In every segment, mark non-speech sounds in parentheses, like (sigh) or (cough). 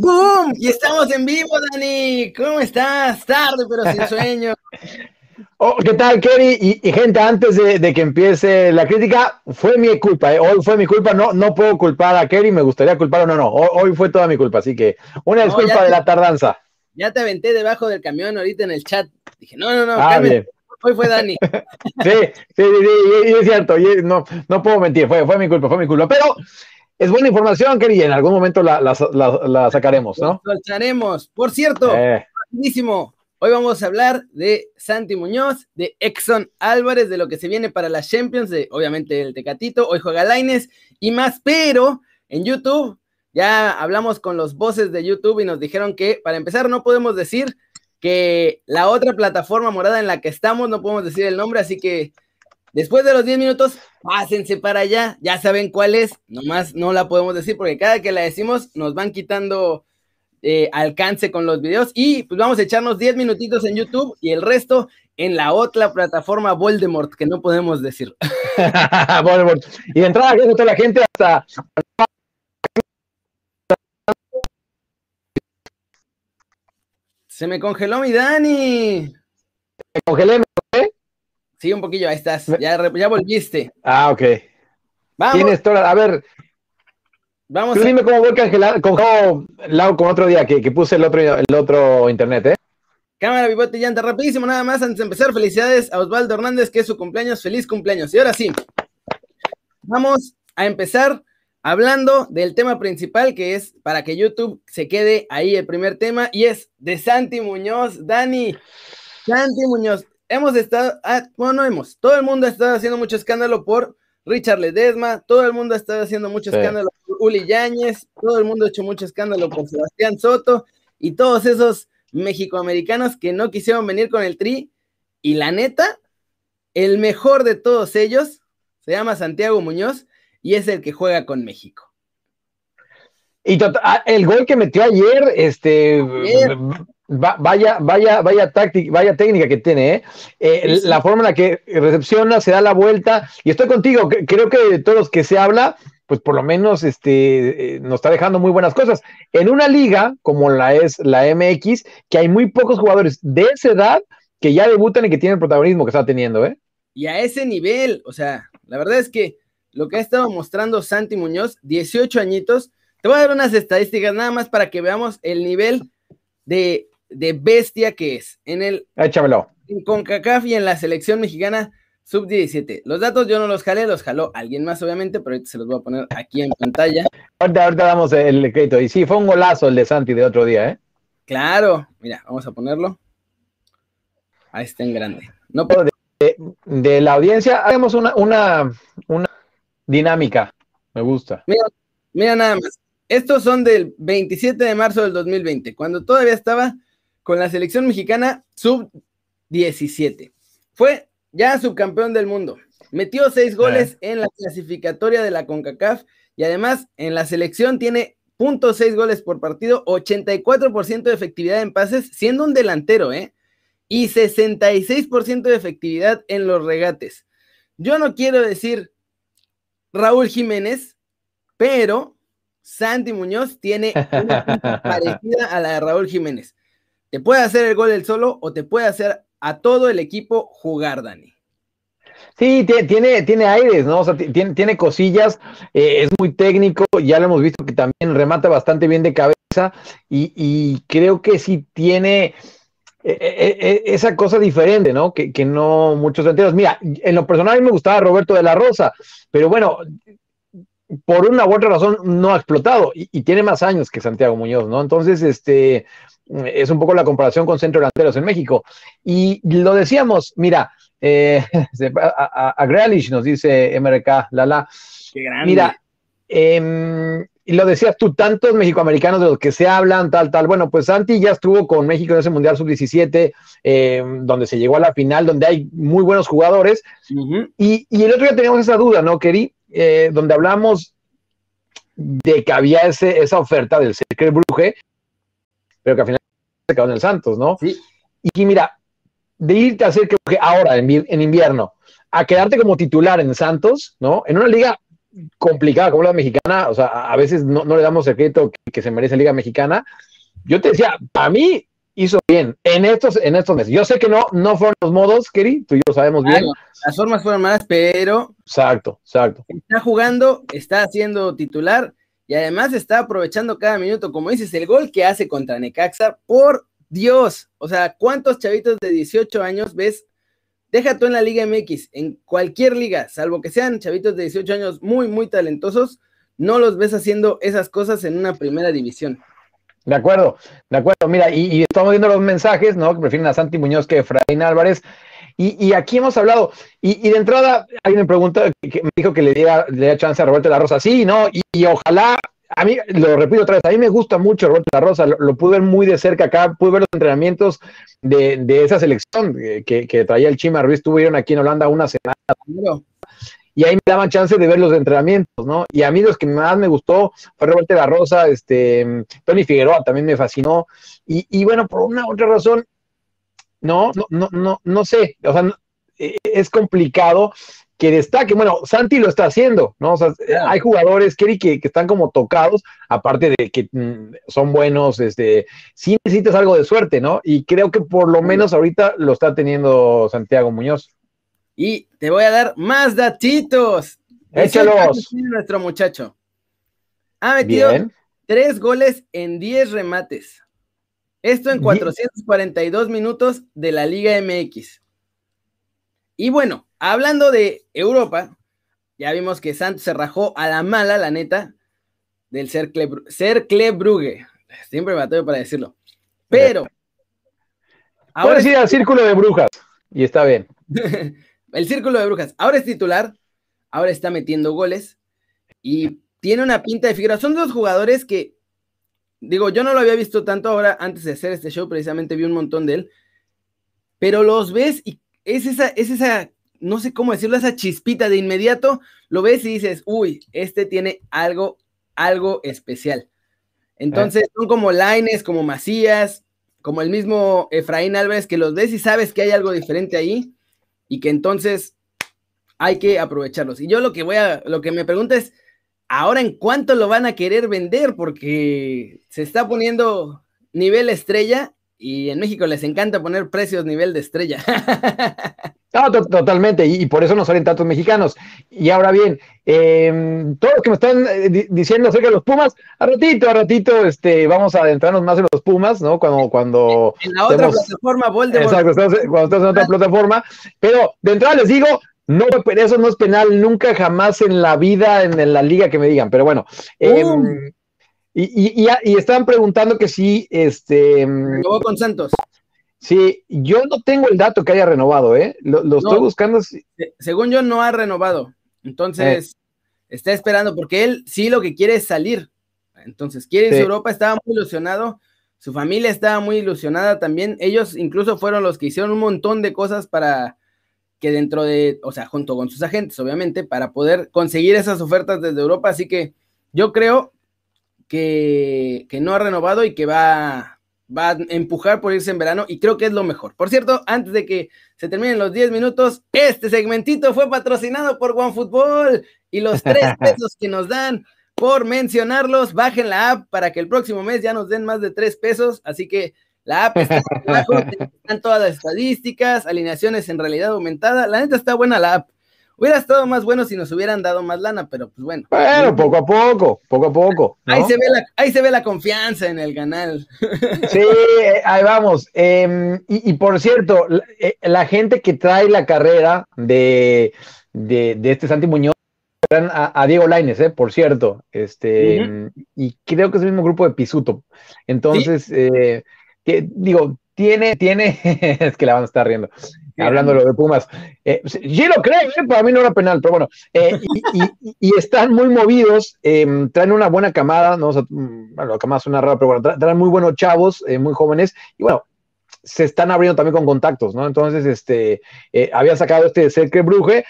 ¡Boom! Y estamos en vivo, Dani. ¿Cómo estás? Tarde, pero sin sueño. (laughs) Oh, ¿Qué tal, Kerry? Y, gente, antes de, que empiece la crítica, fue mi culpa. ¿eh? Hoy fue mi culpa. No, no puedo culpar a Kerry. Me gustaría culpar o no, no. Hoy, fue toda mi culpa. Así que una disculpa de la tardanza. Ya te aventé debajo del camión ahorita en el chat. Dije, no, no, no. Ah, Hoy fue Dani. (laughs) sí, sí, sí, es cierto. no, no puedo mentir. Fue, fue mi culpa, fue mi culpa. Pero es buena información, Kerry, en algún momento la, sacaremos, ¿no? La sacaremos. Por cierto, eh. Hoy vamos a hablar de Santi Muñoz, de Exxon Álvarez, de lo que se viene para las Champions, de obviamente el Tecatito, hoy juega Laines y más, pero en YouTube ya hablamos con los voces de YouTube y nos dijeron que para empezar no podemos decir que la otra plataforma morada en la que estamos, no podemos decir el nombre, así que Después de los 10 minutos, pásense para allá, ya saben cuál es, nomás no la podemos decir porque cada que la decimos nos van quitando eh, alcance con los videos y pues vamos a echarnos 10 minutitos en YouTube y el resto en la otra plataforma Voldemort que no podemos decir. (laughs) (laughs) Voldemort. Y de entrada, gracias a toda la gente hasta... Se me congeló mi Dani. Me congelé, Sí, un poquillo, ahí estás. Ya, ya volviste. Ah, ok. Vamos. Tienes toda. A ver. Vamos. Tú dime cómo voy a con, con otro día que, puse el otro, el otro internet, ¿eh? Cámara, bibote y llanta, rapidísimo, nada más. Antes de empezar, felicidades a Osvaldo Hernández, que es su cumpleaños. Feliz cumpleaños. Y ahora sí, vamos a empezar hablando del tema principal, que es para que YouTube se quede ahí el primer tema, y es de Santi Muñoz. Dani, Santi Muñoz, hemos estado, ah, bueno, no hemos, todo el mundo ha estado haciendo mucho escándalo por Richard Ledesma, todo el mundo ha estado haciendo mucho escándalo por Uli Yáñez, todo el mundo ha hecho mucho escándalo por Sebastián Soto y todos esos mexicoamericanos que no quisieron venir con el tri. Y la neta, el mejor de todos ellos se llama Santiago Muñoz y es el que juega con México. Y tota, ah, el gol que metió ayer, este, vaya, vaya, vaya táctica, vaya técnica que tiene, ¿eh? eh la forma en la que recepciona, se da la vuelta, y estoy contigo, creo que de todos los que se habla, pues por lo menos este, eh, nos está dejando muy buenas cosas. En una liga como la es la MX, que hay muy pocos jugadores de esa edad que ya debutan y que tienen el protagonismo que está teniendo, ¿eh? Y a ese nivel, o sea, la verdad es que lo que ha estado mostrando Santi Muñoz, 18 añitos, te voy a dar unas estadísticas nada más para que veamos el nivel de de bestia que es. En el Échamelo. En CONCACAF y en la selección mexicana sub-17. Los datos yo no los jalé, los jaló alguien más, obviamente, pero ahorita se los voy a poner aquí en pantalla. Ahorita, damos el crédito. Y sí, fue un golazo el de Santi de otro día, ¿eh? Claro, mira, vamos a ponerlo. Ahí está en grande. No de, de, la audiencia, hagamos una, una, una dinámica. Me gusta. Mira, mira nada más. Estos son del 27 de marzo del 2020, cuando todavía estaba con la selección mexicana sub-17. Fue ya subcampeón del mundo. Metió seis goles en la clasificatoria de la CONCACAF y además en la selección tiene .6 goles por partido, 84% de efectividad en pases, siendo un delantero, ¿eh? Y 66% de efectividad en los regates. Yo no quiero decir Raúl Jiménez, pero Santi Muñoz tiene una (laughs) parecida a la de Raúl Jiménez. Te puede hacer el gol él solo o te puede hacer a todo el equipo jugar, Dani. Sí, tiene, tiene aires, ¿no? O sea, tiene, tiene cosillas, eh, es muy técnico, ya lo hemos visto que también remata bastante bien de cabeza y, creo que sí tiene eh, eh, esa cosa diferente, ¿no? Que, que no muchos enteros. Mira, en lo personal me gustaba Roberto de la Rosa, pero bueno, por una u otra razón no ha explotado y, tiene más años que Santiago Muñoz, ¿no? Entonces, este es un poco la comparación con centro delanteros en México. Y lo decíamos, mira, eh, (laughs) a, a, nos dice MRK, Lala. Qué grande. Mira, em, y lo decías tú, tantos mexicoamericanos de los que se hablan, tal, tal. Bueno, pues Santi ya estuvo con México en ese Mundial Sub-17, em, donde se llegó a la final, donde hay muy buenos jugadores. y, y, el otro día teníamos esa duda, ¿no, Keri? Eh, donde hablamos de que había ese, esa oferta del Cercle Bruje, pero que al final se quedó en el Santos, ¿no? Sí. Y mira, de irte a Cercle Bruje ahora, en, invierno, a quedarte como titular en Santos, ¿no? En una liga complicada como la mexicana, o sea, a veces no, le damos el crédito que, se merece la liga mexicana. Yo te decía, para mí hizo bien en estos, en estos meses. Yo sé que no, no fueron los modos, Keri, tú y yo sabemos bien. Las formas fueron malas, pero. Exacto, exacto. Está jugando, está haciendo titular y además está aprovechando cada minuto. Como dices, el gol que hace contra Necaxa, por Dios. O sea, ¿cuántos chavitos de 18 años ves? Deja tú en la Liga MX, en cualquier liga, salvo que sean chavitos de 18 años muy, muy talentosos, no los ves haciendo esas cosas en una primera división. De acuerdo, de acuerdo. Mira, y, estamos viendo los mensajes, ¿no? Que prefieren a Santi Muñoz que a Efraín Álvarez. Y, aquí hemos hablado, y, de entrada alguien me pregunta, que me dijo que le diera, le chance a Roberto La Rosa. Sí, ¿no? Y, ojalá, a mí, lo repito otra vez, a mí me gusta mucho Roberto La Rosa, lo, pude ver muy de cerca acá, pude ver los entrenamientos de, esa selección que, que, traía el Chima Ruiz, estuvieron aquí en Holanda una semana y ahí me daban chance de ver los entrenamientos, ¿no? Y a mí los que más me gustó fue Roberto La Rosa, este, Tony Figueroa también me fascinó, y, bueno, por una u otra razón, no, no, no, no, no sé, o sea, e, es complicado que destaque. Bueno, Santi lo está haciendo, ¿no? O sea, hay jugadores, Kerry, que, que, están como tocados, aparte de que mm, son buenos, este, sí necesitas algo de suerte, ¿no? Y creo que por lo menos ahorita lo está teniendo Santiago Muñoz. Y te voy a dar más datitos. Échalos. Nuestro muchacho. Ha metido tres goles en diez remates. Esto en 442 minutos de la Liga MX. Y bueno, hablando de Europa, ya vimos que Santos se rajó a la mala, la neta, del Cercle, Brugge. Siempre me bateo para decirlo. Pero. Ahora Puedes ir al círculo de brujas y está bien. (laughs) el círculo de brujas. Ahora es titular, ahora está metiendo goles y tiene una pinta de figura. Son dos jugadores que, digo, yo no lo había visto tanto ahora antes de hacer este show, precisamente vi un montón de él, pero los ves y es esa, es esa, no sé cómo decirlo, esa chispita de inmediato, lo ves y dices, uy, este tiene algo, algo especial. Entonces son como Laines, como Macías, como el mismo Efraín Álvarez, que los ves y sabes que hay algo diferente ahí y que entonces hay que aprovecharlos. Y yo lo que voy a, lo que me pregunta es, ahora en cuánto lo van a querer vender, porque se está poniendo nivel estrella y en México les encanta poner precios nivel de estrella. (laughs) No, totalmente, y, por eso no salen tantos mexicanos. Y ahora bien, eh, todo lo que me están eh, diciendo acerca de los Pumas, a ratito, a ratito, este, vamos a adentrarnos más en los Pumas, ¿no? Cuando, cuando en la otra plataforma, Voldemort. Exacto, cuando estás en otra plataforma. Pero de entrada les digo, no, eso no es penal nunca jamás en la vida, en, la liga que me digan. Pero bueno, em, y, y, y, estaban preguntando que si este. Renovó con Santos. Sí, yo no tengo el dato que haya renovado, ¿eh? Lo, estoy buscando. Según yo, no ha renovado. Entonces, eh. está esperando, porque él sí lo que quiere es salir. Entonces, quiere irse a Europa, estaba muy ilusionado. Su familia estaba muy ilusionada también. Ellos incluso fueron los que hicieron un montón de cosas para que dentro de, o sea, junto con sus agentes, obviamente, para poder conseguir esas ofertas desde Europa. Así que yo creo que, que no ha renovado y que va, va a empujar por irse en verano y creo que es lo mejor. Por cierto, antes de que se terminen los 10 minutos, este segmentito fue patrocinado por OneFootball y los tres (laughs) pesos que nos dan por mencionarlos, bajen la app para que el próximo mes ya nos den más de 3 pesos, así que la app está abajo, (laughs) están todas las estadísticas, alineaciones en realidad aumentada, la neta está buena la app. Hubiera estado más bueno si nos hubieran dado más lana, pero pues bueno. Bueno, poco a poco, poco a poco. Ahí, se ve la, ahí se ve la confianza en el canal. (laughs) Sí, ahí vamos. Em, y, por cierto, eh, la, gente que trae la carrera de, de, este Santi Muñoz, a, a, Diego Laines, eh, por cierto, este, y creo que es el mismo grupo de Pisuto. Entonces, eh, que, digo, tiene, tiene, (laughs) es que la van a estar riendo hablando de lo de Pumas. Eh, sí lo creo, eh, para mí no era penal, pero bueno. Eh, y, están muy movidos, em, traen una buena camada, no mm, bueno, la camada suena rara, pero bueno, traen muy buenos chavos, eh, muy jóvenes, y bueno, se están abriendo también con contactos, ¿no? Entonces, este, había sacado este Cercle Bruje,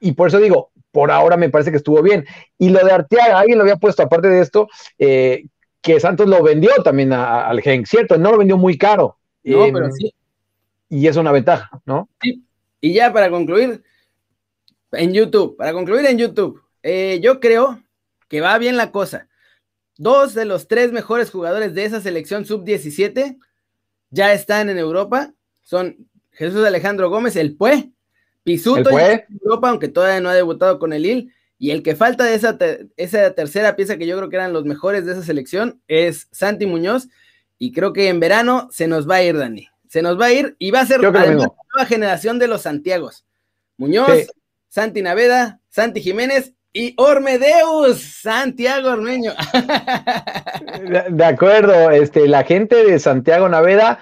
y por eso digo, por ahora me parece que estuvo bien. Y lo de Arteaga, alguien lo había puesto, aparte de esto, eh, que Santos lo vendió también al Gen, ¿cierto? No lo vendió muy caro. No, pero em, sí. Y es una ventaja, ¿no? Sí. Y ya para concluir, en YouTube, para concluir en YouTube, eh, yo creo que va bien la cosa. Dos de los tres mejores jugadores de esa selección sub-17 ya están en Europa. Son Jesús Alejandro Gómez, el Pue, Pisuto en Europa, aunque todavía no ha debutado con el IL. Y el que falta de esa, esa tercera pieza que yo creo que eran los mejores de esa selección es Santi Muñoz. Y creo que en verano se nos va a ir, Dani. Se nos va a ir y va a ser la nueva generación de los Santiagos. Muñoz, Santi Naveda, Santi Jiménez y Ormedeus, Santiago Ormeño. (laughs) de, acuerdo, este, la gente de Santiago Naveda,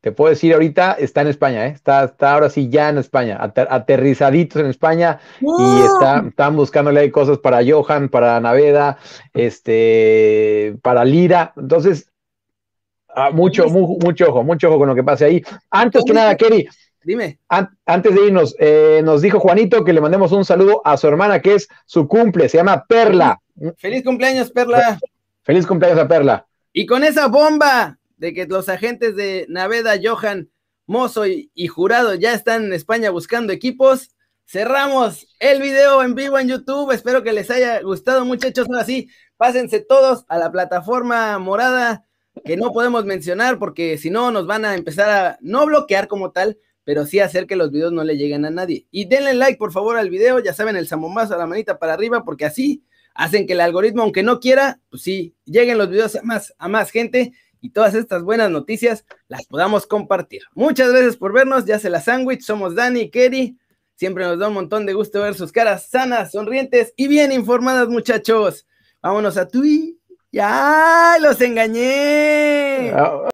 te puedo decir ahorita, está en España, ¿eh? está, está ahora sí ya en España, aterrizaditos en España y está, están buscándole cosas para Johan, para Naveda, este, para Lira. Entonces, ah, mucho, mucho ojo, mucho ojo con lo que pase ahí. Antes que nada, Kerry, Dime. antes de irnos, eh, nos dijo Juanito que le mandemos un saludo a su hermana, que es su cumple, se llama Perla. Feliz cumpleaños, Perla. Feliz cumpleaños a Perla. Y con esa bomba de que los agentes de Naveda, Johan, Mozo y, Jurado ya están en España buscando equipos, cerramos el video en vivo en YouTube. Espero que les haya gustado, muchachos. Ahora sí, pásense todos a la plataforma morada que no podemos mencionar porque si no nos van a empezar a no bloquear como tal, pero sí hacer que los videos no le lleguen a nadie. Y denle like, por favor, al video, ya saben, el zambombazo a la manita para arriba, porque así hacen que el algoritmo, aunque no quiera, pues sí, lleguen los videos a más, a más gente y todas estas buenas noticias las podamos compartir. Muchas gracias por vernos, ya se la sándwich, somos Dani y Kerry, siempre nos da un montón de gusto ver sus caras sanas, sonrientes y bien informadas, muchachos. Vámonos a Tui. Ya, los engañé. Ah,